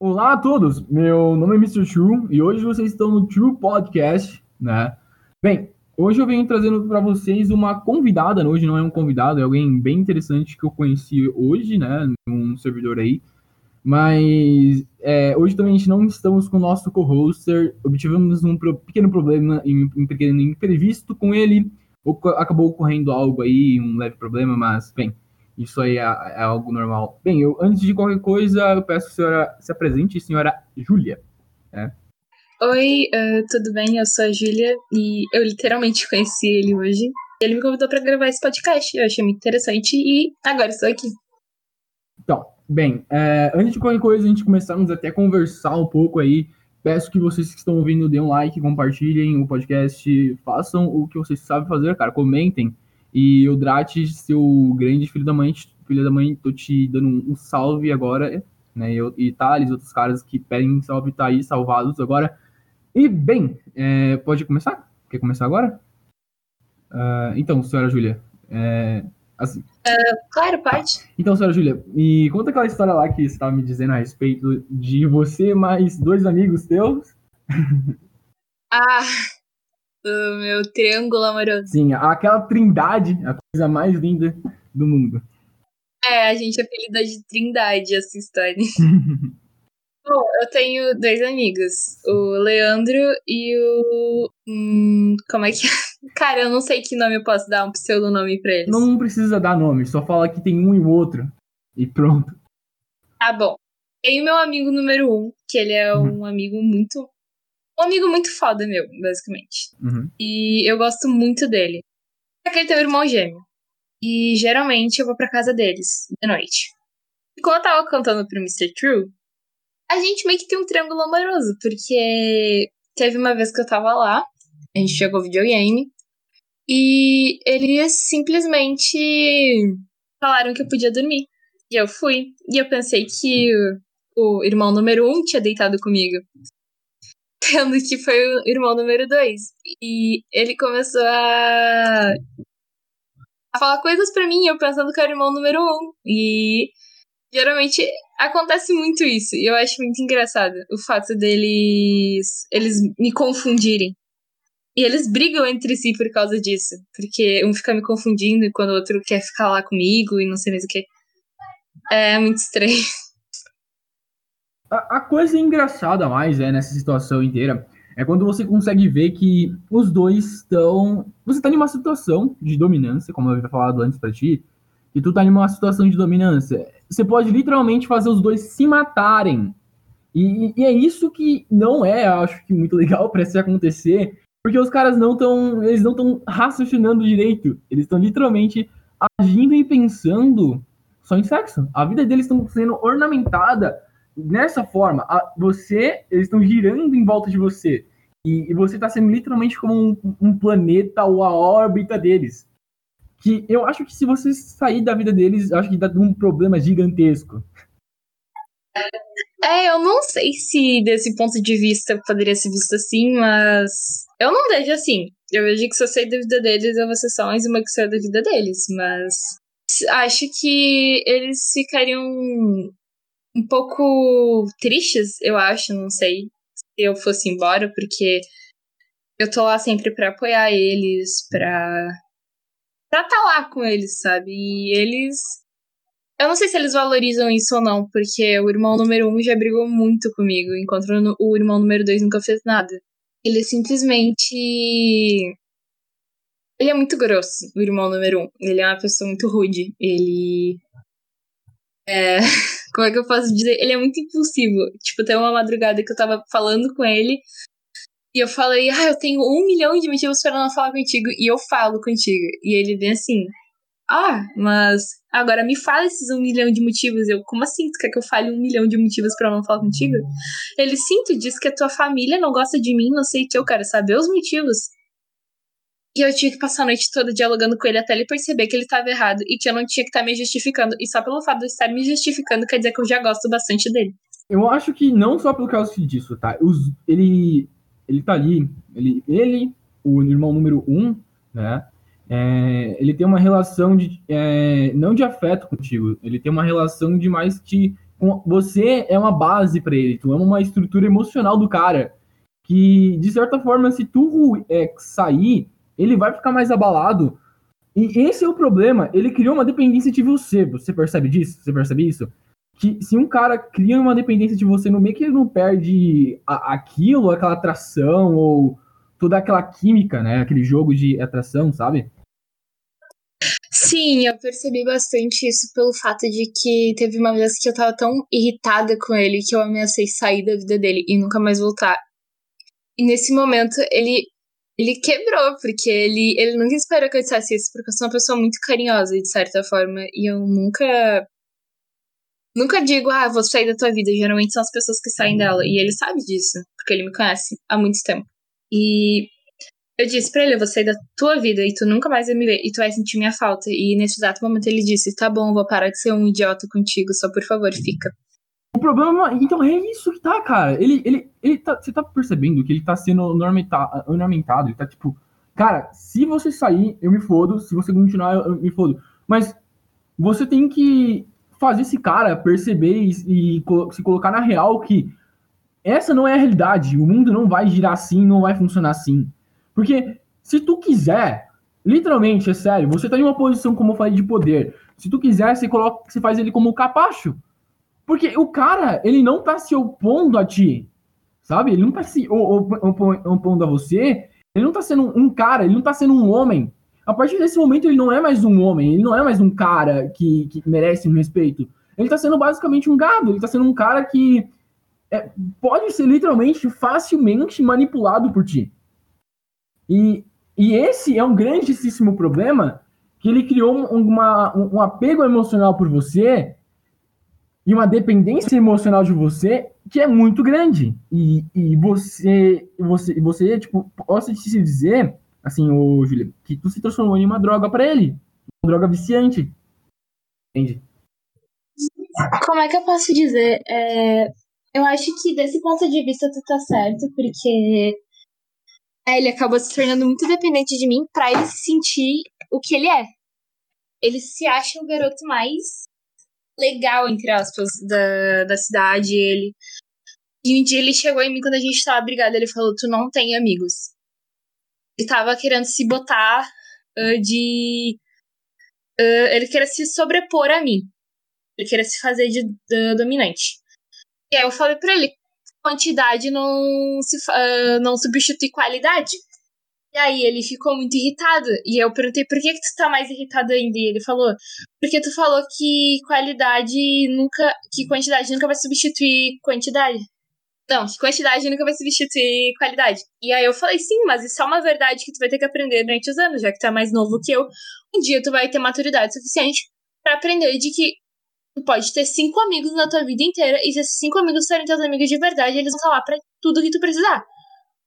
Olá a todos, meu nome é Mr. True e hoje vocês estão no True Podcast, né? Bem, hoje eu venho trazendo para vocês uma convidada, hoje não é um convidado, é alguém bem interessante que eu conheci hoje, né, num servidor aí, mas é, hoje também a gente não estamos com o nosso co-hoster, obtivemos um pequeno problema, um pequeno imprevisto com ele, acabou ocorrendo algo aí, um leve problema, mas, bem, isso aí é, é, algo normal. Bem, eu, antes de qualquer coisa, eu peço que a senhora se apresente, senhora Júlia. Né? Oi, uh, tudo bem? Eu sou a Júlia e eu literalmente conheci ele hoje. Ele me convidou para gravar esse podcast, eu achei muito interessante e agora estou aqui. Então, bem, é, antes de qualquer coisa, a gente começarmos até a conversar um pouco aí. Peço que vocês que estão ouvindo dêem um like, compartilhem o podcast, façam o que vocês sabem fazer, cara, comentem. E o Drat, seu grande filho da mãe, filho da mãe, tô te dando um, salve agora, né? Eu, e Thales, outros caras que pedem salve, tá aí, salvados agora. E bem, é, pode começar? Quer começar agora? Uh, então, senhora Júlia, é, assim. Uh, claro, pode. Então, senhora Júlia, me conta aquela história lá que você estava me dizendo a respeito de você mais dois amigos teus. Ah, do meu triângulo amoroso. Sim, aquela trindade, a coisa mais linda do mundo. É, a gente apelida de trindade essa história. Bom, eu tenho dois amigos, o Leandro e o. Hum, como é que é? Cara, eu não sei que nome eu posso dar, um pseudonome pra eles. Não precisa dar nome, só fala que tem um e o outro. E pronto. Tá bom. Tem o meu amigo número um, que ele é um amigo muito um amigo muito foda meu, basicamente. Uhum. E eu gosto muito dele. Só que ele tem um irmão gêmeo. E geralmente eu vou pra casa deles, de noite. E quando eu tava cantando pro Mr. True, a gente meio que tem um triângulo amoroso, porque teve uma vez que eu tava lá, a gente jogou videogame, e eles simplesmente falaram que eu podia dormir. E eu fui. E eu pensei que o irmão número um tinha deitado comigo tendo que foi o irmão número dois. E ele começou a, a falar coisas para mim, eu pensando que era o irmão número um. E geralmente acontece muito isso. E eu acho muito engraçado o fato deles eles me confundirem. E eles brigam entre si por causa disso. Porque um fica me confundindo quando o outro quer ficar lá comigo e não sei mais o que. É muito estranho. A, a coisa engraçada mais é nessa situação inteira é quando você consegue ver que os dois estão. Você tá em uma situação de dominância, como eu havia falado antes pra ti, e tu tá em uma situação de dominância. Você pode literalmente fazer os dois se matarem. E, e é isso que não é, acho que, muito legal para se acontecer, porque os caras não estão. Eles não estão raciocinando direito. Eles estão literalmente agindo e pensando só em sexo. A vida deles estão sendo ornamentada nessa forma, a, você, eles estão girando em volta de você. E, e você está sendo literalmente como um, um, planeta ou a órbita deles. Que eu acho que se você sair da vida deles, acho que dá um problema gigantesco. É, eu não sei se desse ponto de vista poderia ser visto assim, mas eu não vejo assim. Eu vejo que se eu sair da vida deles, eu vou ser só mais uma que saiu da vida deles, mas acho que eles ficariam um pouco tristes, eu acho, não sei, se eu fosse embora, porque eu tô lá sempre para apoiar eles, pra pra tá lá com eles, sabe? E eles eu não sei se eles valorizam isso ou não, porque o irmão número um já brigou muito comigo, enquanto o irmão número dois nunca fez nada. Ele simplesmente. Ele é muito grosso, o irmão número um. Ele é uma pessoa muito rude. Ele. É. Como é que eu posso dizer? Ele é muito impulsivo. Tipo, tem uma madrugada que eu tava falando com ele. E eu falei, ah, eu tenho um milhão de motivos para não falar contigo. E eu falo contigo. E ele vem assim, ah, mas agora me fala esses um milhão de motivos. Eu, como assim? Tu quer que eu fale um milhão de motivos para não falar contigo? Ele, sim, tu diz que a tua família não gosta de mim, não sei o que, eu quero saber os motivos. E eu tinha que passar a noite toda dialogando com ele até ele perceber que ele estava errado e que eu não tinha que estar tá me justificando. E só pelo fato de estar me justificando quer dizer que eu já gosto bastante dele. Eu acho que não só pelo caso disso, tá? Os, ele, ele tá ali, ele, ele, o irmão número um, né? É, ele tem uma relação de é, não de afeto contigo, ele tem uma relação de mais te você é uma base para ele, tu é uma estrutura emocional do cara. Que, de certa forma, se tu é, sair, ele vai ficar mais abalado. E esse é o problema. Ele criou uma dependência de você. Você percebe disso? Você percebe isso? Que se um cara cria uma dependência de você no meio que ele não perde a, aquilo, aquela atração, ou toda aquela química, né? Aquele jogo de atração, sabe? Sim, eu percebi bastante isso pelo fato de que teve uma vez que eu tava tão irritada com ele que eu ameacei sair da vida dele e nunca mais voltar. E nesse momento ele ele quebrou, porque ele, ele nunca esperou que eu dissesse isso, porque eu sou uma pessoa muito carinhosa, de certa forma, e eu nunca. Nunca digo, ah, vou sair da tua vida. Geralmente são as pessoas que saem dela. E ele sabe disso, porque ele me conhece há muito tempo. E eu disse pra ele, eu vou sair da tua vida e tu nunca mais vai me ver e tu vai sentir minha falta. E nesse exato momento ele disse, tá bom, vou parar de ser um idiota contigo, só por favor, fica. O problema, então é isso que tá, cara. Ele, ele, ele tá, você tá percebendo que ele tá sendo ornamentado, ele tá tipo, cara, se você sair, eu me fodo, se você continuar, eu me fodo. Mas você tem que fazer esse cara perceber e, e se colocar na real que essa não é a realidade. O mundo não vai girar assim, não vai funcionar assim. Porque se tu quiser, literalmente, é sério, você tá em uma posição, como eu falei, de poder. Se tu quiser, você coloca, você faz ele como capacho. Porque o cara, ele não tá se opondo a ti. Sabe? Ele não tá se opondo a você. Ele não tá sendo um cara, ele não tá sendo um homem. A partir desse momento, ele não é mais um homem, ele não é mais um cara que, que merece um respeito. Ele tá sendo basicamente um gado, ele tá sendo um cara que é, pode ser literalmente facilmente manipulado por ti. E, e esse é um grandíssimo problema que ele criou uma, um, um apego emocional por você e uma dependência emocional de você que é muito grande. E, e você, você, você, tipo, posso te dizer, assim, ô Júlia, que tu se transformou em uma droga para ele. Uma droga viciante. Entende? Como é que eu posso dizer? É, eu acho que desse ponto de vista tu tá certo, porque é, ele acabou se tornando muito dependente de mim para ele se sentir o que ele é. Ele se acha o garoto mais legal, entre aspas, da, da cidade. Ele. E um dia ele chegou em mim quando a gente tava brigado. Ele falou: Tu não tem amigos. Ele tava querendo se botar uh, de. Uh, ele queria se sobrepor a mim. Ele queria se fazer de uh, dominante. E aí eu falei pra ele: quantidade não, se, não substitui qualidade. E aí ele ficou muito irritado. E eu perguntei por que, que tu tá mais irritado ainda? E ele falou, porque tu falou que qualidade nunca. que quantidade nunca vai substituir quantidade. Não, que quantidade nunca vai substituir qualidade. E aí eu falei, sim, mas isso é uma verdade que tu vai ter que aprender durante os anos, já que tu é mais novo que eu. Um dia tu vai ter maturidade suficiente para aprender de que Tu pode ter cinco amigos na tua vida inteira e se esses cinco amigos forem teus amigos de verdade, eles vão estar lá pra tudo que tu precisar.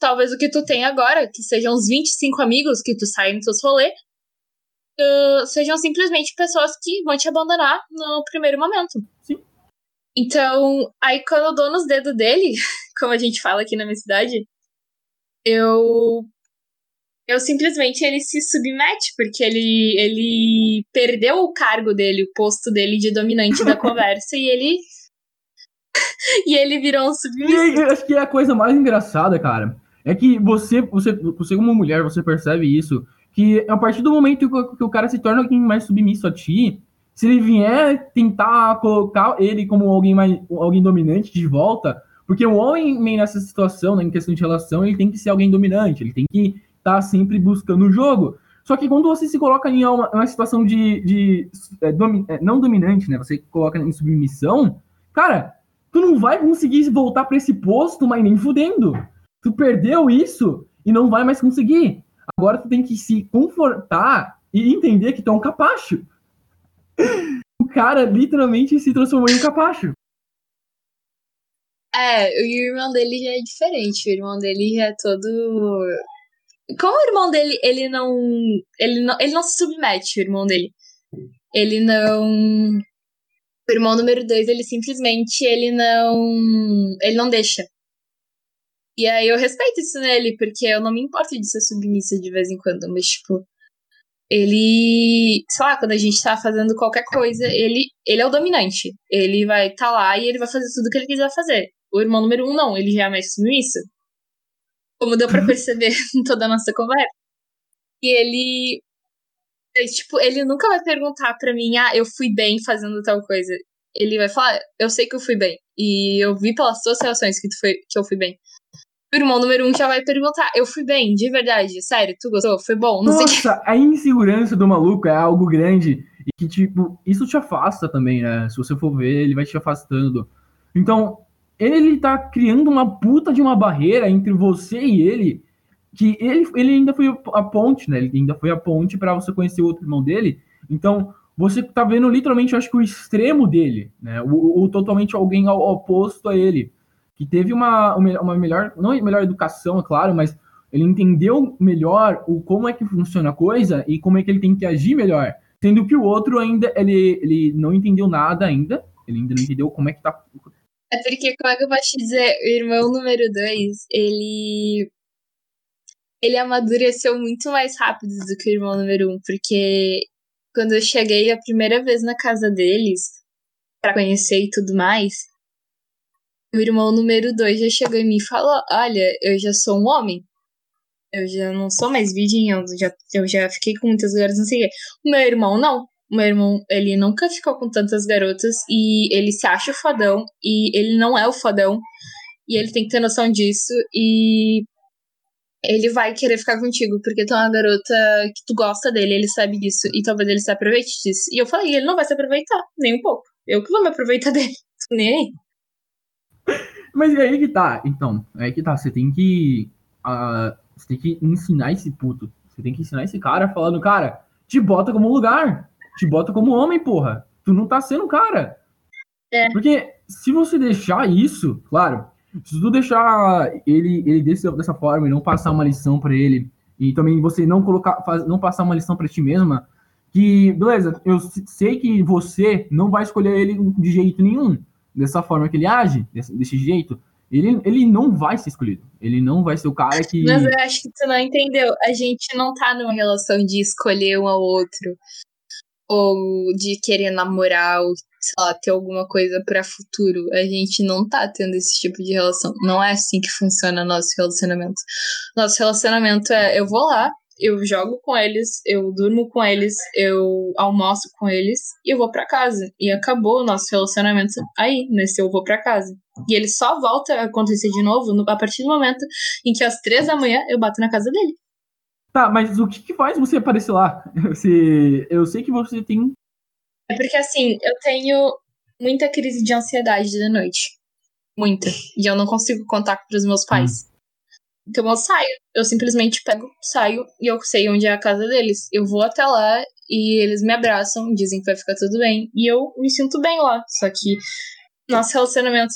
Talvez o que tu tem agora, que sejam uns 25 amigos que tu sai nos seus rolês, uh, sejam simplesmente pessoas que vão te abandonar no primeiro momento. Sim. Então, aí quando eu dou nos dedos dele, como a gente fala aqui na minha cidade, eu eu simplesmente ele se submete, porque ele, ele perdeu o cargo dele, o posto dele de dominante da conversa, e ele. e ele virou um submisso. Eu acho que é a coisa mais engraçada, cara. É que você, você, você como mulher, você percebe isso, que a partir do momento que o cara se torna alguém mais submisso a ti, se ele vier tentar colocar ele como alguém mais alguém dominante de volta, porque o homem nessa situação, né, em questão de relação, ele tem que ser alguém dominante, ele tem que tá sempre buscando o jogo. Só que quando você se coloca em uma, uma situação de, de é, domi, é, não dominante, né? Você coloca em submissão, cara, tu não vai conseguir voltar para esse posto, mas nem fudendo. Tu perdeu isso e não vai mais conseguir. Agora tu tem que se confortar e entender que tu é um capacho. O cara literalmente se transformou em um capacho. É, o irmão dele já é diferente. O irmão dele já é todo como o irmão dele, ele não. Ele não, ele não se submete, o irmão dele. Ele não. O irmão número dois, ele simplesmente ele não. Ele não deixa. E aí eu respeito isso nele, porque eu não me importo de ser submissa de vez em quando, mas tipo. ele, sei lá, quando a gente tá fazendo qualquer coisa, ele, ele é o dominante. Ele vai estar tá lá e ele vai fazer tudo o que ele quiser fazer. O irmão número um, não, ele já é mais submisso. Como deu pra perceber em toda a nossa conversa. E ele. Tipo, ele nunca vai perguntar pra mim, ah, eu fui bem fazendo tal coisa. Ele vai falar, eu sei que eu fui bem. E eu vi pelas tuas reações que, tu foi, que eu fui bem. O irmão número um já vai perguntar: Eu fui bem, de verdade, sério, tu gostou? Foi bom? Não Nossa, a insegurança do maluco é algo grande. E que, tipo, isso te afasta também, né? Se você for ver, ele vai te afastando. Então, ele tá criando uma puta de uma barreira entre você e ele. Que ele, ele ainda foi a ponte, né? Ele ainda foi a ponte para você conhecer o outro irmão dele. Então, você tá vendo literalmente, acho que o extremo dele, né? O, o totalmente alguém ao, oposto a ele que teve uma, uma melhor, não melhor educação, é claro, mas ele entendeu melhor o como é que funciona a coisa e como é que ele tem que agir melhor. Sendo que o outro ainda, ele, ele não entendeu nada ainda, ele ainda não entendeu como é que tá. É porque, como é que eu posso te dizer, o irmão número dois, ele. Ele amadureceu muito mais rápido do que o irmão número um, porque quando eu cheguei a primeira vez na casa deles, para conhecer e tudo mais, o irmão número dois já chegou em mim e falou: Olha, eu já sou um homem. Eu já não sou mais virgem, eu já, eu já fiquei com muitas garotas, não sei o quê. O meu irmão não. O meu irmão, ele nunca ficou com tantas garotas e ele se acha o fodão e ele não é o fodão. E ele tem que ter noção disso e ele vai querer ficar contigo, porque tu é uma garota que tu gosta dele, ele sabe disso, e talvez ele se aproveite disso. E eu falei, ele não vai se aproveitar, nem um pouco. Eu que vou me aproveitar dele. Nem aí. Mas é aí que tá, então. É aí que tá. Você tem que. Uh, você tem que ensinar esse puto. Você tem que ensinar esse cara falando, cara, te bota como lugar. Te bota como homem, porra. Tu não tá sendo cara. É. Porque se você deixar isso, claro, se tu deixar ele, ele desse, dessa forma e não passar uma lição para ele, e também você não colocar, faz, não passar uma lição para ti mesma, que, beleza, eu sei que você não vai escolher ele de jeito nenhum dessa forma que ele age, desse, desse jeito, ele, ele não vai ser escolhido. Ele não vai ser o cara que. Mas eu acho que tu não entendeu. A gente não tá numa relação de escolher um ao outro. Ou de querer namorar, ou, sei lá, ter alguma coisa para futuro. A gente não tá tendo esse tipo de relação. Não é assim que funciona nosso relacionamento. Nosso relacionamento é: eu vou lá, eu jogo com eles, eu durmo com eles, eu almoço com eles e eu vou para casa. E acabou o nosso relacionamento aí, nesse eu vou para casa. E ele só volta a acontecer de novo no, a partir do momento em que às três da manhã eu bato na casa dele. Tá, mas o que, que faz você aparecer lá? Se, eu sei que você tem. É porque assim, eu tenho muita crise de ansiedade de noite. Muita. E eu não consigo contar para os meus pais. Então eu saio. Eu simplesmente pego, saio e eu sei onde é a casa deles. Eu vou até lá e eles me abraçam, dizem que vai ficar tudo bem. E eu me sinto bem lá. Só que nosso relacionamento.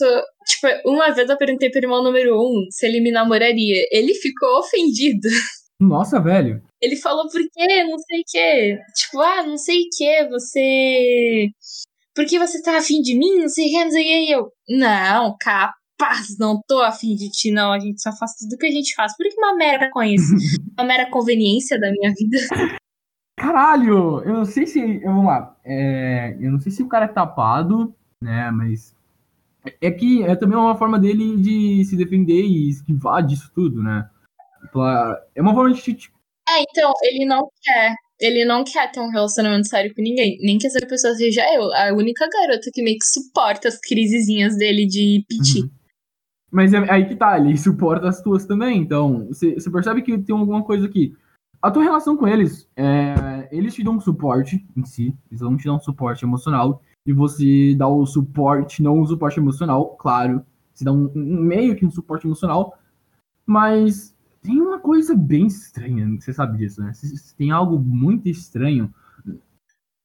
Tipo, uma vez eu perguntei pro irmão número um se ele me namoraria. Ele ficou ofendido. Nossa, velho. Ele falou, por quê? Não sei o quê. Tipo, ah, não sei o quê, você. Por que você tá afim de mim? Não sei o quê, não sei o quê. E eu, não, capa paz, não tô afim de ti, não. A gente só faz tudo que a gente faz. Por que uma mera isso? uma mera conveniência da minha vida. Caralho! Eu não sei se. Vamos lá. É, eu não sei se o cara é tapado, né? Mas. É que é também uma forma dele de se defender e esquivar disso tudo, né? É uma forma de. Tipo... É, então, ele não quer. Ele não quer ter um relacionamento sério com ninguém. Nem que essa pessoa seja eu. A única garota que meio que suporta as crisezinhas dele de piti. Uhum. Mas é aí que tá, ele suporta as tuas também. Então, você, percebe que tem alguma coisa aqui. A tua relação com eles, é, eles te dão um suporte em si, eles vão te dar um suporte emocional, e você dá o suporte, não o suporte emocional, claro, você dá um, um meio que um suporte emocional, mas tem uma coisa bem estranha, você sabe disso, né? Tem algo muito estranho.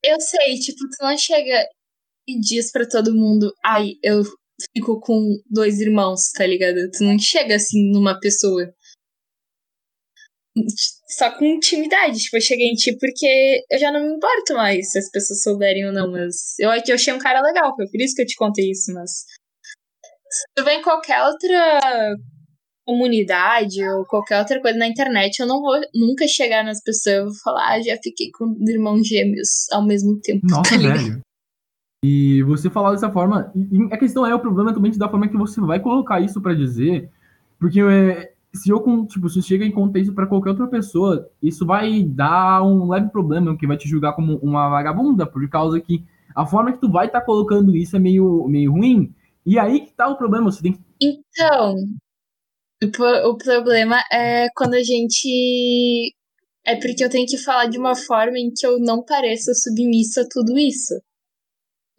Eu sei, tipo, tu não chega e diz para todo mundo, ai, eu fico com dois irmãos, tá ligado? Tu não chega assim numa pessoa. Só com intimidade. Tipo, eu cheguei em ti porque eu já não me importo mais se as pessoas souberem ou não, mas eu, eu achei um cara legal, foi por isso que eu te contei isso, mas. Se tu vem em qualquer outra comunidade ou qualquer outra coisa na internet, eu não vou nunca chegar nas pessoas e falar, ah, já fiquei com irmãos gêmeos ao mesmo tempo. Nossa, tá velho. E você falar dessa forma, a questão é o problema também da forma que você vai colocar isso para dizer, porque é, se eu tipo, se chega em contar isso para qualquer outra pessoa, isso vai dar um leve problema, que vai te julgar como uma vagabunda, por causa que a forma que tu vai estar tá colocando isso é meio, meio ruim. E aí que tá o problema, você tem que... Então, o problema é quando a gente. É porque eu tenho que falar de uma forma em que eu não pareça submissa a tudo isso.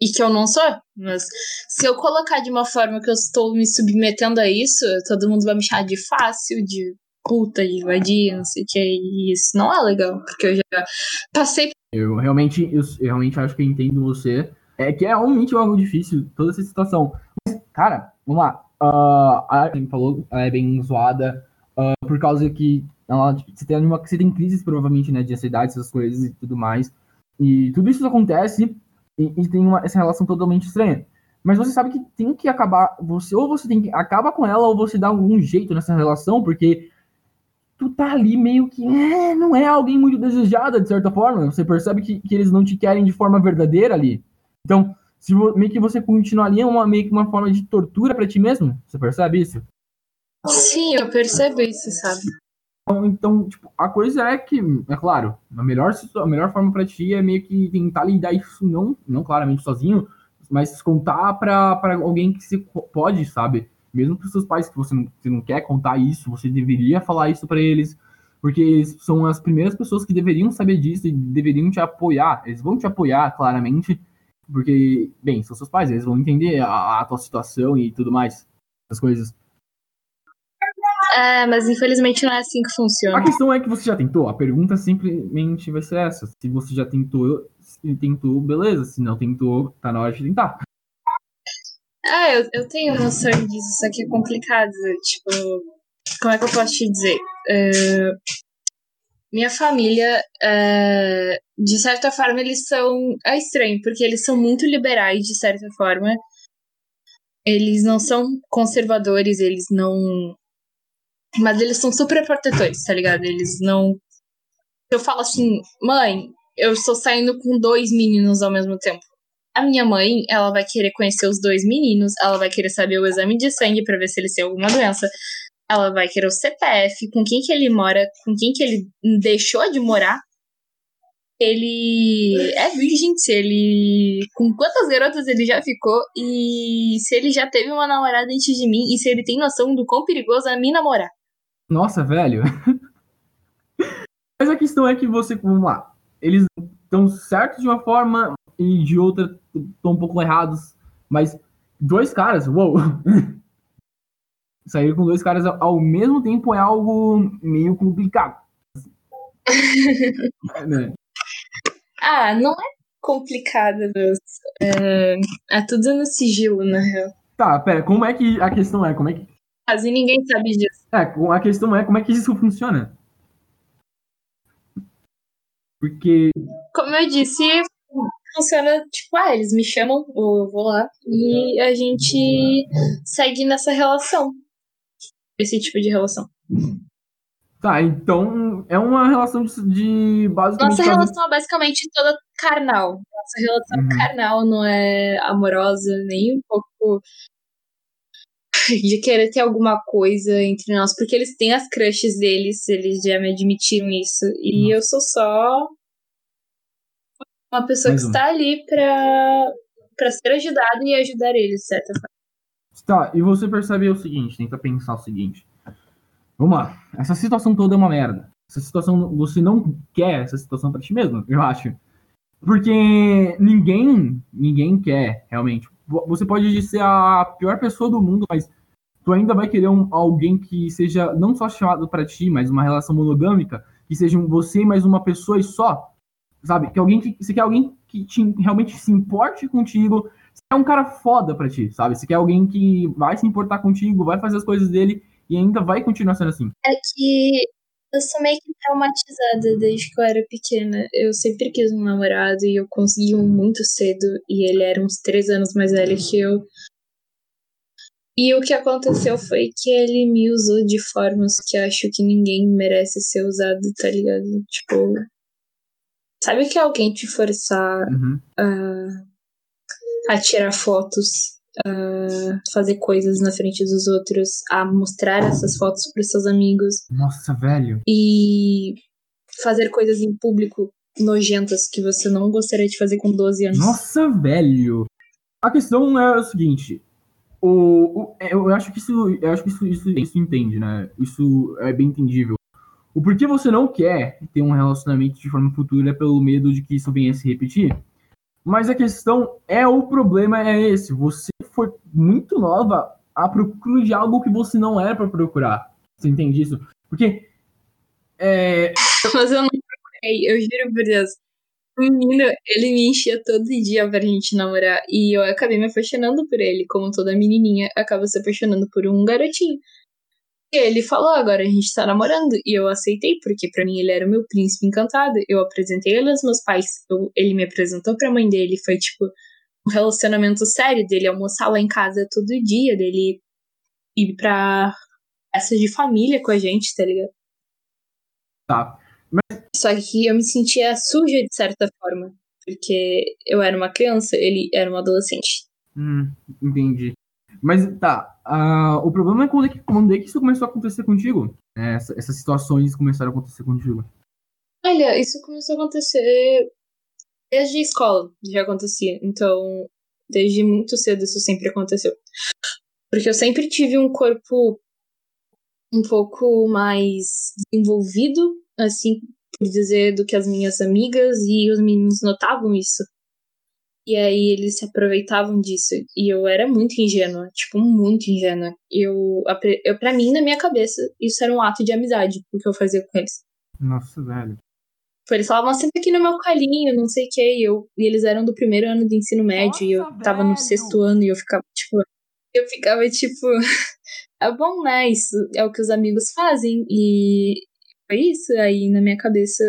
E que eu não sou. Mas se eu colocar de uma forma que eu estou me submetendo a isso, todo mundo vai me chamar de fácil, de puta, de vadia, não sei o que. E isso não é legal, porque eu já passei. Eu realmente, eu, eu realmente acho que entendo você. É que é realmente algo difícil, toda essa situação. Mas, cara, vamos lá Uh, a Armin falou, é bem zoada uh, por causa que ela, tipo, você, tem uma, você tem crises, provavelmente, né, de ansiedade, essas coisas e tudo mais. E tudo isso acontece e, e tem uma, essa relação totalmente estranha. Mas você sabe que tem que acabar, você ou você tem que acabar com ela ou você dá algum jeito nessa relação, porque tu tá ali meio que é, não é alguém muito desejada, de certa forma. Você percebe que, que eles não te querem de forma verdadeira ali. Então, se meio que você continuar ali é uma, meio que uma forma de tortura para ti mesmo. Você percebe isso? Sim, eu percebo isso, sabe? Então, então, tipo, a coisa é que, é claro, a melhor, a melhor forma para ti é meio que tentar lidar isso não, não claramente sozinho, mas contar para alguém que você pode, sabe? Mesmo para seus pais que você não, você não quer contar isso, você deveria falar isso para eles, porque eles são as primeiras pessoas que deveriam saber disso e deveriam te apoiar. Eles vão te apoiar, claramente, porque, bem, são seus pais, eles vão entender a, a tua situação e tudo mais, as coisas. É, mas infelizmente não é assim que funciona. A questão é que você já tentou. A pergunta simplesmente vai ser essa. Se você já tentou, se tentou, beleza. Se não tentou, tá na hora de tentar. É, eu, eu tenho noção disso, só que é complicado. Tipo, como é que eu posso te dizer? Uh, minha família, é, de certa forma, eles são. É estranho, porque eles são muito liberais, de certa forma. Eles não são conservadores, eles não. Mas eles são super protetores, tá ligado? Eles não. Eu falo assim, mãe, eu estou saindo com dois meninos ao mesmo tempo. A minha mãe, ela vai querer conhecer os dois meninos, ela vai querer saber o exame de sangue para ver se eles têm alguma doença ela vai querer o CPF, com quem que ele mora, com quem que ele deixou de morar. Ele é virgem, se ele. Com quantas garotas ele já ficou e se ele já teve uma namorada antes de mim e se ele tem noção do quão perigoso é me namorar. Nossa, velho. Mas a questão é que você, vamos lá, eles estão certos de uma forma e de outra estão um pouco errados, mas dois caras, uou! sair com dois caras ao mesmo tempo é algo meio complicado. é, né? Ah, não é complicado, Deus. É, é tudo no sigilo, na real. Tá, pera, como é que a questão é? Como é que. Quase ninguém sabe disso. É, a questão é como é que isso funciona. Porque. Como eu disse, funciona, tipo, ah, eles me chamam, eu vou lá, e a gente segue nessa relação esse tipo de relação. Tá, então é uma relação de, de basicamente. Nossa relação é basicamente toda carnal. Nossa relação uhum. carnal não é amorosa nem um pouco de querer ter alguma coisa entre nós, porque eles têm as crushes deles, eles já me admitiram isso. E uhum. eu sou só uma pessoa Mais que um. está ali pra, pra ser ajudada e ajudar eles, de certa forma. Tá, e você percebe o seguinte, tenta pensar o seguinte. Vamos lá, essa situação toda é uma merda. Essa situação, você não quer essa situação para ti mesmo, eu acho. Porque ninguém, ninguém quer, realmente. Você pode ser a pior pessoa do mundo, mas tu ainda vai querer um, alguém que seja não só chamado para ti, mas uma relação monogâmica, que seja você mais uma pessoa e só. Sabe? Que alguém que você quer alguém que te, realmente se importe contigo, é um cara foda pra ti, sabe? Você quer alguém que vai se importar contigo, vai fazer as coisas dele e ainda vai continuar sendo assim. É que eu sou meio que traumatizada desde que eu era pequena. Eu sempre quis um namorado e eu consegui um muito cedo. E ele era uns três anos mais velho que eu. E o que aconteceu foi que ele me usou de formas que acho que ninguém merece ser usado, tá ligado? Tipo. Sabe que alguém te forçar Uhum. a, a tirar fotos, a fazer coisas na frente dos outros, a mostrar essas fotos pros seus amigos Nossa, velho. e fazer coisas em público nojentas que você não gostaria de fazer com 12 anos? Nossa, velho. A questão é o seguinte. O, o- eu acho que isso, eu acho que isso, isso, isso entende, né? Isso é bem entendível. O porquê você não quer ter um relacionamento de forma futura é pelo medo de que isso venha a se repetir. Mas a questão é o problema é esse. Você foi muito nova à procura de algo que você não era pra procurar. Você entende isso? Porque é, Mas eu não procurei, eu juro por Deus. O menino, ele me enchia todo dia pra gente namorar. E eu acabei me apaixonando por ele, como toda menininha acaba se apaixonando por um garotinho. E ele falou, agora a gente tá namorando. E eu aceitei, porque pra mim ele era o meu príncipe encantado. Eu apresentei ele aos meus pais. eu- ele me apresentou pra mãe dele. Foi tipo um relacionamento sério dele almoçar lá em casa todo dia, dele ir pra festa de família com a gente, tá ligado? tá. Só que eu me sentia suja de certa forma. Porque eu era uma criança, ele era um adolescente. Hum, entendi. Mas tá, ah, o problema é quando, é que quando é que isso começou a acontecer contigo? Essa- essas situações começaram a acontecer contigo. Olha, isso começou a acontecer desde a escola, já acontecia. Então, desde muito cedo isso sempre aconteceu. Porque eu sempre tive um corpo um pouco mais desenvolvido, assim por dizer, do que as minhas amigas, e os meninos notavam isso. E aí eles se aproveitavam disso. E eu era muito ingênua, tipo, muito ingênua. Eu, eu, pra mim, na minha cabeça, isso era um ato de amizade, o que eu fazia com eles. Nossa, velho. Tipo, eles falavam, senta aqui no meu colinho, não sei o que. E, eu, e eles eram do primeiro ano do ensino médio, e eu Nossa, tava no velho! sexto ano, e eu ficava, tipo. Eu ficava, tipo. é bom, né? Isso é o que os amigos fazem. E foi isso. Aí, na minha cabeça,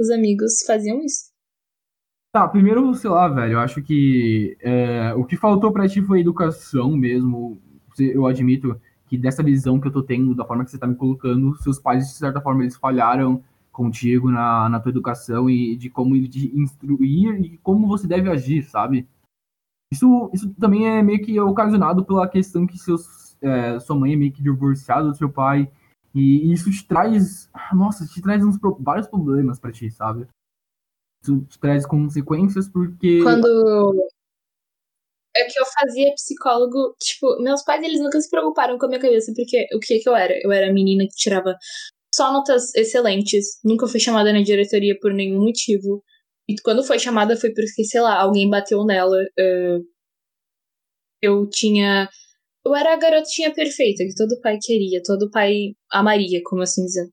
os amigos faziam isso. Tá, primeiro, sei lá, velho, eu acho que é, o que faltou pra ti foi educação mesmo. Eu admito que dessa visão que eu tô tendo, da forma que você tá me colocando, seus pais, de certa forma, eles falharam contigo na, na tua educação e de como te instruir e como você deve agir, sabe? Isso, isso também é meio que ocasionado pela questão que seus, é, sua mãe é meio que divorciada do seu pai. E isso te traz. Nossa, te traz uns, vários problemas pra ti, sabe? Isso te traz consequências porque. Quando. É que eu fazia psicólogo, tipo, meus pais eles nunca se preocuparam com a minha cabeça, porque o que que eu era? Eu era a menina que tirava só notas excelentes, nunca fui chamada na diretoria por nenhum motivo. E quando foi chamada foi porque, sei lá, alguém bateu nela. eh, eu tinha. Eu era a garotinha perfeita, que todo pai queria, todo pai amaria, como assim dizer.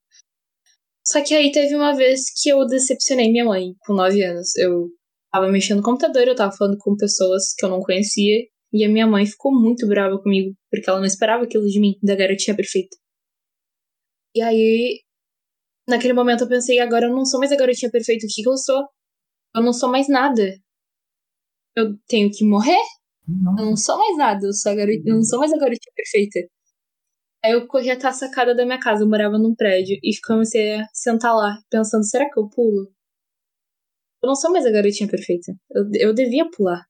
Só que aí teve uma vez que eu decepcionei minha mãe, com 9 anos. Eu tava mexendo no computador, eu tava falando com pessoas que eu não conhecia, e a minha mãe ficou muito brava comigo, porque ela não esperava aquilo de mim, da garotinha perfeita. E aí, naquele momento eu pensei, agora eu não sou mais a garotinha perfeita, o que, que eu sou? Eu não sou mais nada. Eu tenho que morrer? Eu Nossa, não sou mais nada, eu, sou a garo... eu não sou mais a garotinha perfeita. Aí eu corri até a sacada da minha casa, eu morava num prédio, e comecei a sentar lá, pensando, será que eu pulo? Eu não sou mais a garotinha perfeita. Eu, eu devia pular.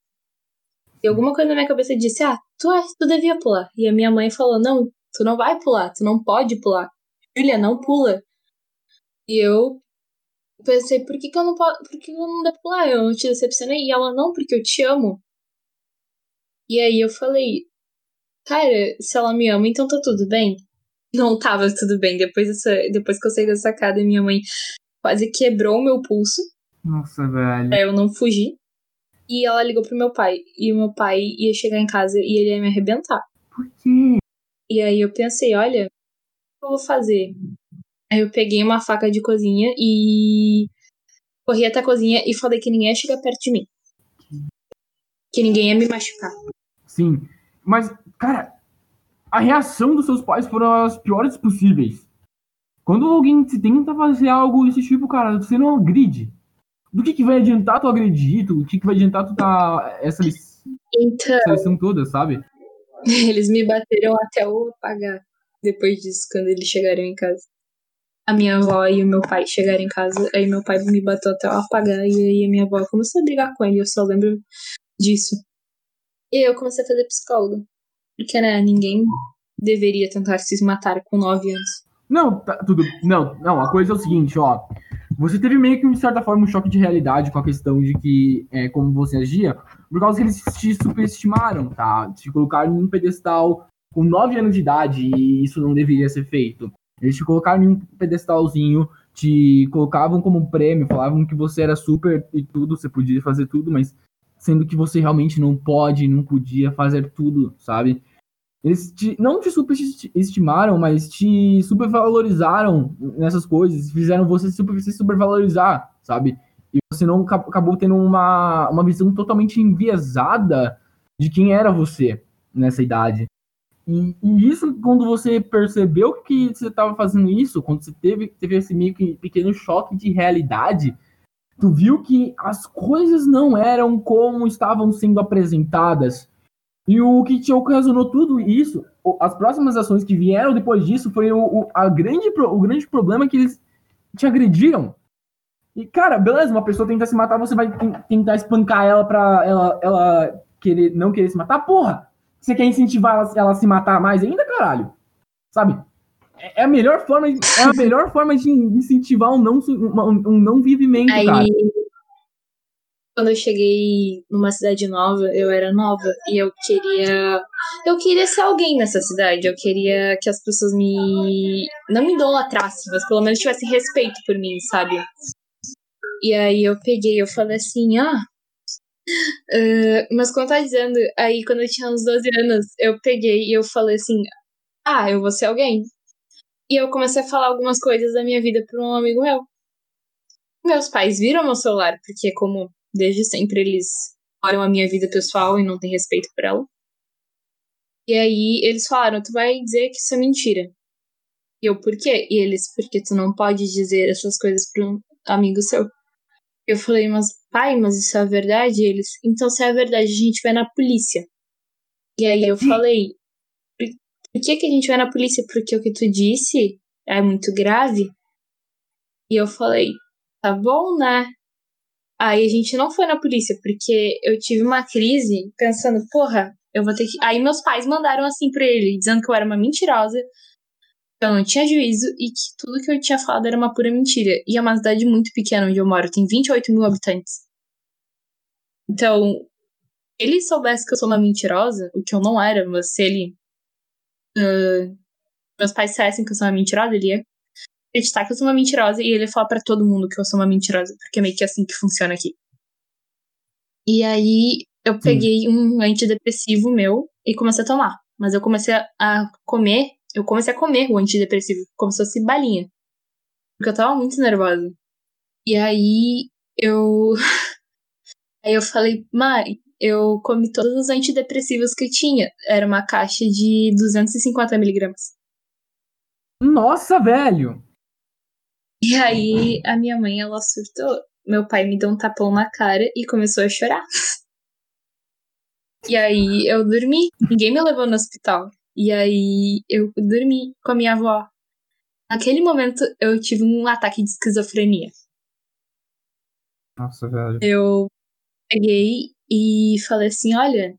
E alguma coisa na minha cabeça disse, ah, tu, é- tu devia pular. E a minha mãe falou, não, tu não vai pular, tu não pode pular. Julia, não pula. E eu pensei, por que, que eu não posso, por que, que eu não devo pular? Eu te decepcionei. E ela, não, porque eu te amo. E aí eu falei, cara, se ela me ama, então tá tudo bem. Não tava tudo bem. Depois, dessa, depois que eu saí da sacada, minha mãe quase quebrou o meu pulso nossa, velho. pra eu não fugir. E ela ligou pro meu pai. E o meu pai ia chegar em casa e ele ia me arrebentar. Por quê? E aí eu pensei, olha, eu vou fazer? Aí eu peguei uma faca de cozinha e corri até a cozinha e falei que ninguém ia chegar perto de mim. Que ninguém ia me machucar. Sim. Mas, cara, a reação dos seus pais foram as piores possíveis. Quando alguém se tenta fazer algo desse tipo, cara, você não agride. Do que, que vai adiantar tu agredir? Do que, que vai adiantar tu dar essa, lic- Então, essa lição toda, sabe? Eles me bateram até eu apagar depois disso, quando eles chegaram em casa. A minha avó e o meu pai chegaram em casa, aí meu pai me bateu até eu apagar, e aí a minha avó começou a brigar com ele, eu só lembro disso. E eu comecei a fazer psicóloga. Porque, né, ninguém deveria tentar se matar com 9 anos. Não, tá, tudo. Não, não, a coisa é o seguinte, ó. Você teve meio que, de certa forma, um choque de realidade com a questão de que, é, como você agia, por causa que eles te superestimaram, tá? Te colocaram em um pedestal com 9 anos de idade e isso não deveria ser feito. Eles te colocaram em um pedestalzinho, te colocavam como um prêmio, falavam que você era super e tudo, você podia fazer tudo, mas sendo que você realmente não pode, não podia fazer tudo, sabe? Eles te, não te superestimaram, mas te supervalorizaram nessas coisas, fizeram você super, se supervalorizar, sabe? E você não acabou tendo uma, uma visão totalmente enviesada de quem era você nessa idade. E, e isso, quando você percebeu que você estava fazendo isso, quando você teve, teve esse meio que pequeno choque de realidade, tu viu que as coisas não eram como estavam sendo apresentadas e o que te ocasionou tudo isso, as próximas ações que vieram depois disso, foi o, o, a grande, o grande problema que eles te agrediram. E, cara, beleza, uma pessoa tenta se matar, você vai tentar espancar ela pra ela, ela querer, não querer se matar? Porra! Você quer incentivar ela, ela a se matar mais ainda, caralho? Sabe? É, é a melhor forma, é a melhor forma de incentivar um não, um, um não vivimento, Aí, cara quando eu cheguei numa cidade nova, eu era nova e eu queria. Eu queria ser alguém nessa cidade. Eu queria que as pessoas me. Não me idolatrassem, mas pelo menos tivessem respeito por mim, sabe? E aí eu peguei, eu falei assim, ah. Uh, mas como tá dizendo, aí quando eu tinha uns 12 anos, eu peguei e eu falei assim, ah, eu vou ser alguém. E eu comecei a falar algumas coisas da minha vida pra um amigo meu. Meus pais viram meu celular, porque como Desde sempre eles olham a minha vida pessoal e não têm respeito por ela. E aí eles falaram: Tu vai dizer que isso é mentira. E eu, por quê? E eles, porque tu não pode dizer essas coisas para um amigo seu. Eu falei, mas pai, mas isso é verdade? E eles, então se é verdade, a gente vai na polícia. E aí eu falei, por, que, que a gente vai na polícia? Porque o que tu disse é muito grave. E eu falei, tá bom, né? Aí a gente não foi na polícia, porque eu tive uma crise pensando, porra, eu vou ter que. Aí meus pais mandaram assim pra ele, dizendo que eu era uma mentirosa, eu não tinha juízo e que tudo que eu tinha falado era uma pura mentira. E é uma cidade muito pequena onde eu moro, tem 28 mil habitantes. Então, ele soubesse que eu sou uma mentirosa, o que eu não era, mas se ele. Uh, meus pais dissessem que eu sou uma mentirosa, ele ia acreditar que eu sou uma mentirosa e ele fala para todo mundo que eu sou uma mentirosa, porque é meio que assim que funciona aqui. E aí eu peguei Sim. um antidepressivo meu e comecei a tomar. Mas eu comecei a comer, eu comecei a comer o antidepressivo, como se fosse balinha. Porque eu tava muito nervosa. E aí eu. aí eu falei, Mari, eu comi todos os antidepressivos que eu tinha. Era uma caixa de 250 miligramas. Nossa, velho! E aí a minha mãe, ela surtou. Meu pai me deu um tapão na cara e começou a chorar. E aí eu dormi. Ninguém me levou no hospital. E aí eu dormi com a minha avó. Naquele momento eu tive um ataque de esquizofrenia. Nossa, velho. Eu peguei e falei assim: olha,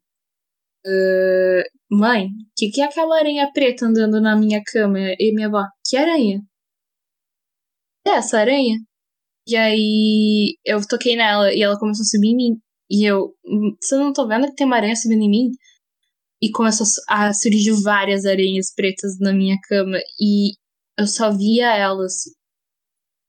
uh, mãe, o que, que é aquela aranha preta andando na minha cama? E minha avó, que aranha? é essa aranha? E aí eu toquei nela e ela começou a subir em mim. E eu, você não tô vendo que tem uma aranha subindo em mim? E começou a surgir várias aranhas pretas na minha cama. E eu só via elas.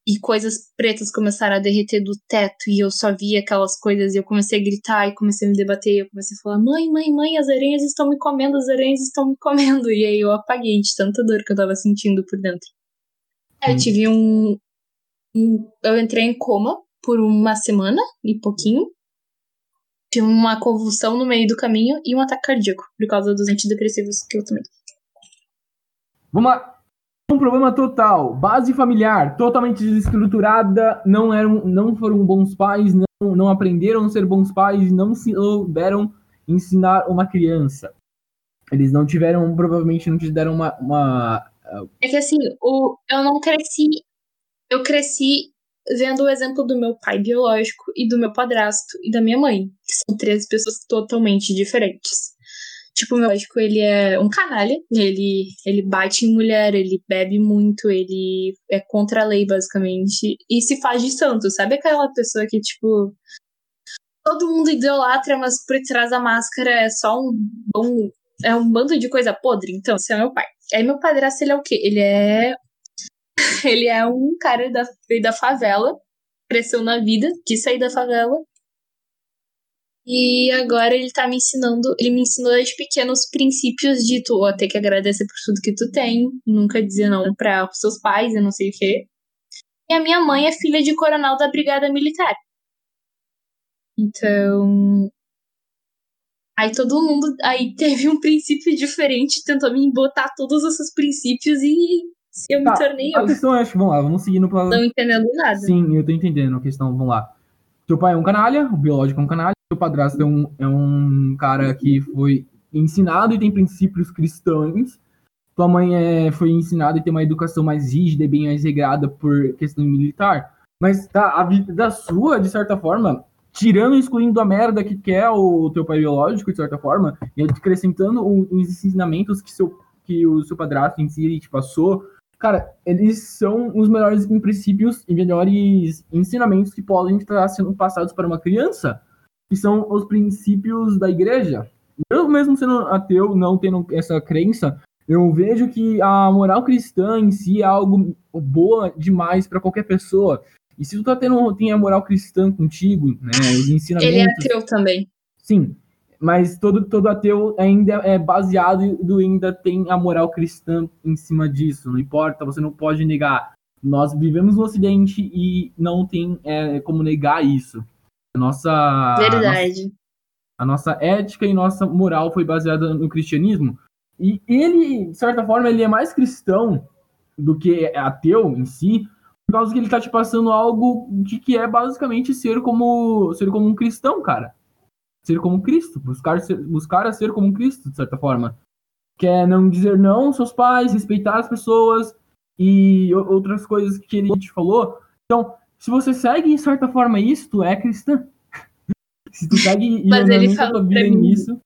E coisas pretas começaram a derreter do teto. E eu só via aquelas coisas. E eu comecei a gritar e comecei a me debater. E eu comecei a falar: Mãe, mãe, mãe, as aranhas estão me comendo, as aranhas estão me comendo. E aí eu apaguei de tanta dor que eu tava sentindo por dentro. Hum. Eu tive um, eu entrei em coma por uma semana e pouquinho. Tive uma convulsão no meio do caminho e um ataque cardíaco por causa dos antidepressivos que eu tomei. Vamos lá. Um problema total. Base familiar totalmente desestruturada. Não, eram, não foram bons pais, não, não aprenderam a ser bons pais, não souberam ensinar uma criança. Eles não tiveram, provavelmente não te deram uma. uma é que assim, o, eu não cresci. Eu cresci vendo o exemplo do meu pai biológico e do meu padrasto e da minha mãe, que são três pessoas totalmente diferentes. Tipo, meu lógico, ele é um canalha, ele, ele bate em mulher, ele bebe muito, ele é contra a lei, basicamente, e se faz de santo, sabe aquela pessoa que, tipo, todo mundo idolatra, mas por trás da máscara é só um bom. É um bando de coisa podre. Então, esse é meu pai. Aí meu padrasto, ele é o quê? Ele é. ele é um cara da, da favela, cresceu na vida, quis sair da favela. E agora ele tá me ensinando, ele me ensinou desde pequenos princípios de tu ó, ter que agradecer por tudo que tu tem, nunca dizer não para os seus pais, eu não sei o quê. E a minha mãe é filha de coronel da Brigada Militar. Então. Aí todo mundo. Aí teve um princípio diferente, tentou me botar todos esses princípios e eu tá, me tornei a eu. Questão é, acho que vamos lá, vamos seguir no plano. Não entendendo nada. Sim, eu tô entendendo a questão, vamos lá. Teu pai é um canalha, o biológico é um canalha, teu padrasto é um, é um cara que foi ensinado e tem princípios cristãos. Tua mãe é, foi ensinada e tem uma educação mais rígida e bem mais regrada por questão militar. Mas tá, a vida sua, de certa forma, tirando e excluindo a merda que quer o teu pai biológico, de certa forma, e acrescentando os ensinamentos que, seu, que o seu padrasto em si te passou, cara, eles são os melhores princípios e melhores ensinamentos que podem estar sendo passados para uma criança, que são os princípios da igreja. Eu mesmo sendo ateu, não tendo essa crença, eu vejo que a moral cristã em si é algo boa demais para qualquer pessoa. E se tu tá tendo, tem a moral cristã contigo, né, os ensinamentos... Ele é ateu também. Sim, mas todo, todo ateu ainda é baseado do ainda tem a moral cristã em cima disso, não importa, você não pode negar. Nós vivemos no Ocidente e não tem é, como negar isso. A nossa... Verdade. A nossa, a nossa ética e nossa moral foi baseada no cristianismo. E ele, de certa forma, ele é mais cristão do que ateu em si, por causa que ele tá te passando algo de que é basicamente ser como ser como um cristão, cara. Ser como Cristo, buscar ser, buscar a ser como Cristo, de certa forma. Quer não dizer não aos seus pais, respeitar as pessoas e outras coisas que ele te falou. Então, se você segue, de certa forma, isso, tu é cristã. se tu segue Mas ele falou vida nisso.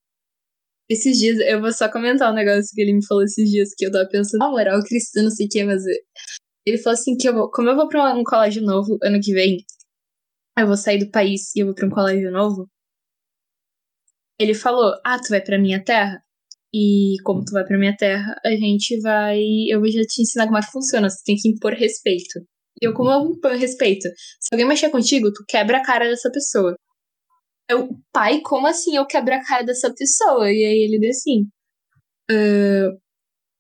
Esses dias, eu vou só comentar um negócio que ele me falou esses dias, que eu tava pensando, ah, moral cristã, não sei o que, mas ele falou assim que eu vou, como eu vou pra um colégio novo ano que vem, eu vou sair do país e eu vou pra um colégio novo. Ele falou: "Ah, tu vai pra minha terra?" E como tu vai pra minha terra, a gente vai, eu vou já te ensinar como é que funciona, você tem que impor respeito. E eu como eu imponho respeito? Se alguém mexer contigo, tu quebra a cara dessa pessoa. Eu, pai, como assim eu quebro a cara dessa pessoa? E aí ele disse assim: uh,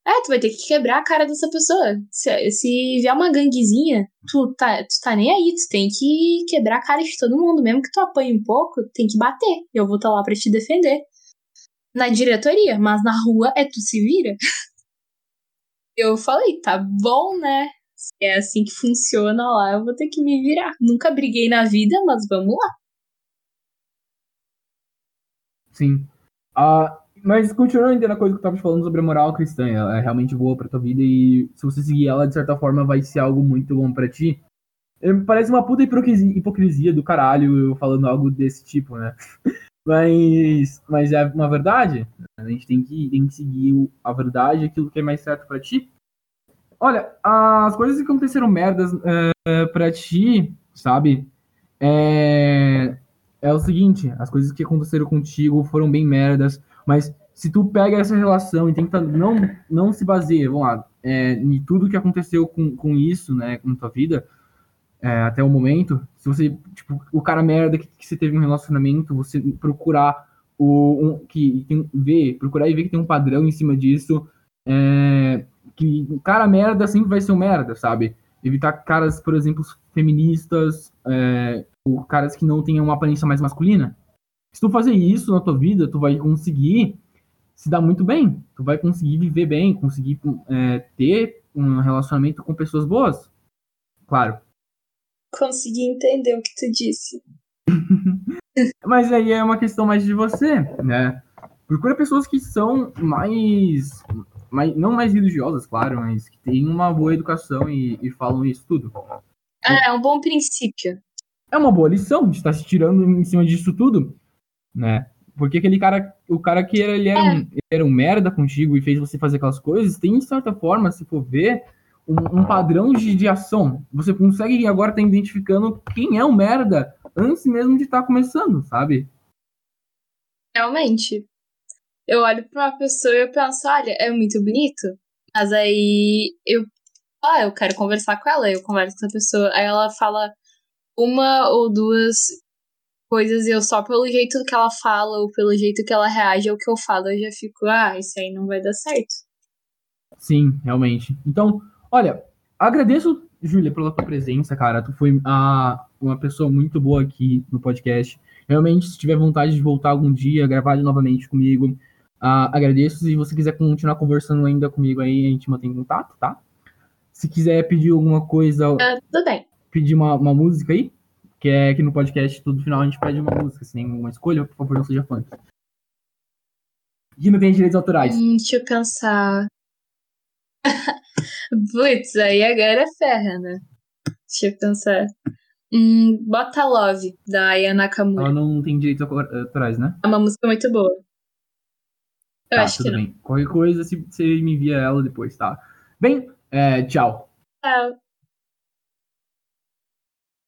é, tu vai ter que quebrar a cara dessa pessoa. Se, se vier uma ganguezinha, tu tá, tu tá nem aí, tu tem que quebrar a cara de todo mundo. Mesmo que tu apanhe um pouco, tem que bater. Eu vou estar tá lá pra te defender. Na diretoria, mas na rua é tu se vira. eu falei, tá bom, né? É assim que funciona lá, eu vou ter que me virar. Nunca briguei na vida, mas vamos lá. Sim. Uh, mas continuando entendendo a coisa que eu tava falando sobre a moral cristã, ela é realmente boa pra tua vida e se você seguir ela, de certa forma, vai ser algo muito bom pra ti. É, parece uma puta hipocrisia, do caralho eu falando algo desse tipo, né? Mas, mas é uma verdade. A gente tem que, tem que seguir a verdade, aquilo que é mais certo para ti. Olha, as coisas que aconteceram merdas é, para ti, sabe? É, é o seguinte: as coisas que aconteceram contigo foram bem merdas. Mas se tu pega essa relação e tenta não, não se baseia, vamos lá, é, em tudo que aconteceu com, com isso, né, com tua vida, é, até o momento, se você, tipo, o cara merda que, que você teve um relacionamento, você procurar o, um, que tem, ver, procurar e ver que tem um padrão em cima disso, é, que cara merda sempre vai ser um merda, sabe? Evitar caras, por exemplo, feministas, é, ou caras que não tenham uma aparência mais masculina, se tu fazer isso na tua vida, tu vai conseguir se dar muito bem. Tu vai conseguir viver bem, conseguir é, ter um relacionamento com pessoas boas. Claro. Consegui entender o que tu disse. Mas aí é uma questão mais de você, né? Procura pessoas que são mais, mais não mais religiosas, claro, mas que têm uma boa educação e, e falam isso tudo. É, é um bom princípio. É uma boa lição de estar se tirando em cima disso tudo, né? Porque aquele cara, o cara que era, ele era, É. um, ele era um merda contigo e fez você fazer aquelas coisas, tem, de certa forma, se for ver, um, um padrão de, de ação. Você consegue agora estar identificando quem é o merda antes mesmo de estar começando, sabe? Realmente. Eu olho pra uma pessoa e eu penso, olha, é muito bonito. Mas aí eu. Ah, eu quero conversar com ela, eu converso com essa pessoa. Aí ela fala uma ou duas coisas e eu só pelo jeito que ela fala ou pelo jeito que ela reage ao que eu falo, eu já fico, ah, isso aí não vai dar certo. Sim, realmente. Então, olha, agradeço, Júlia, pela tua presença, cara. Tu foi ah, uma pessoa muito boa aqui no podcast. Realmente, se tiver vontade de voltar algum dia, gravar novamente comigo, ah, agradeço. Se você quiser continuar conversando ainda comigo aí, a gente mantém contato, tá? Se quiser pedir alguma coisa, Ah, tudo bem. pedir uma, uma música aí, que é aqui no podcast, tudo final a gente pede uma música. Se tem uma escolha, por favor, não seja funk. Não tem direitos autorais. Hum, deixa eu pensar. Putz, aí agora ferra, né? Deixa eu pensar. Hum, Bota Love, da Aya Nakamura. Ela não tem direitos autorais, né? É uma música muito boa. Eu tá, acho tudo que não. bem. Qualquer coisa, se você me envia ela depois, tá? Bem, é, tchau. Tchau.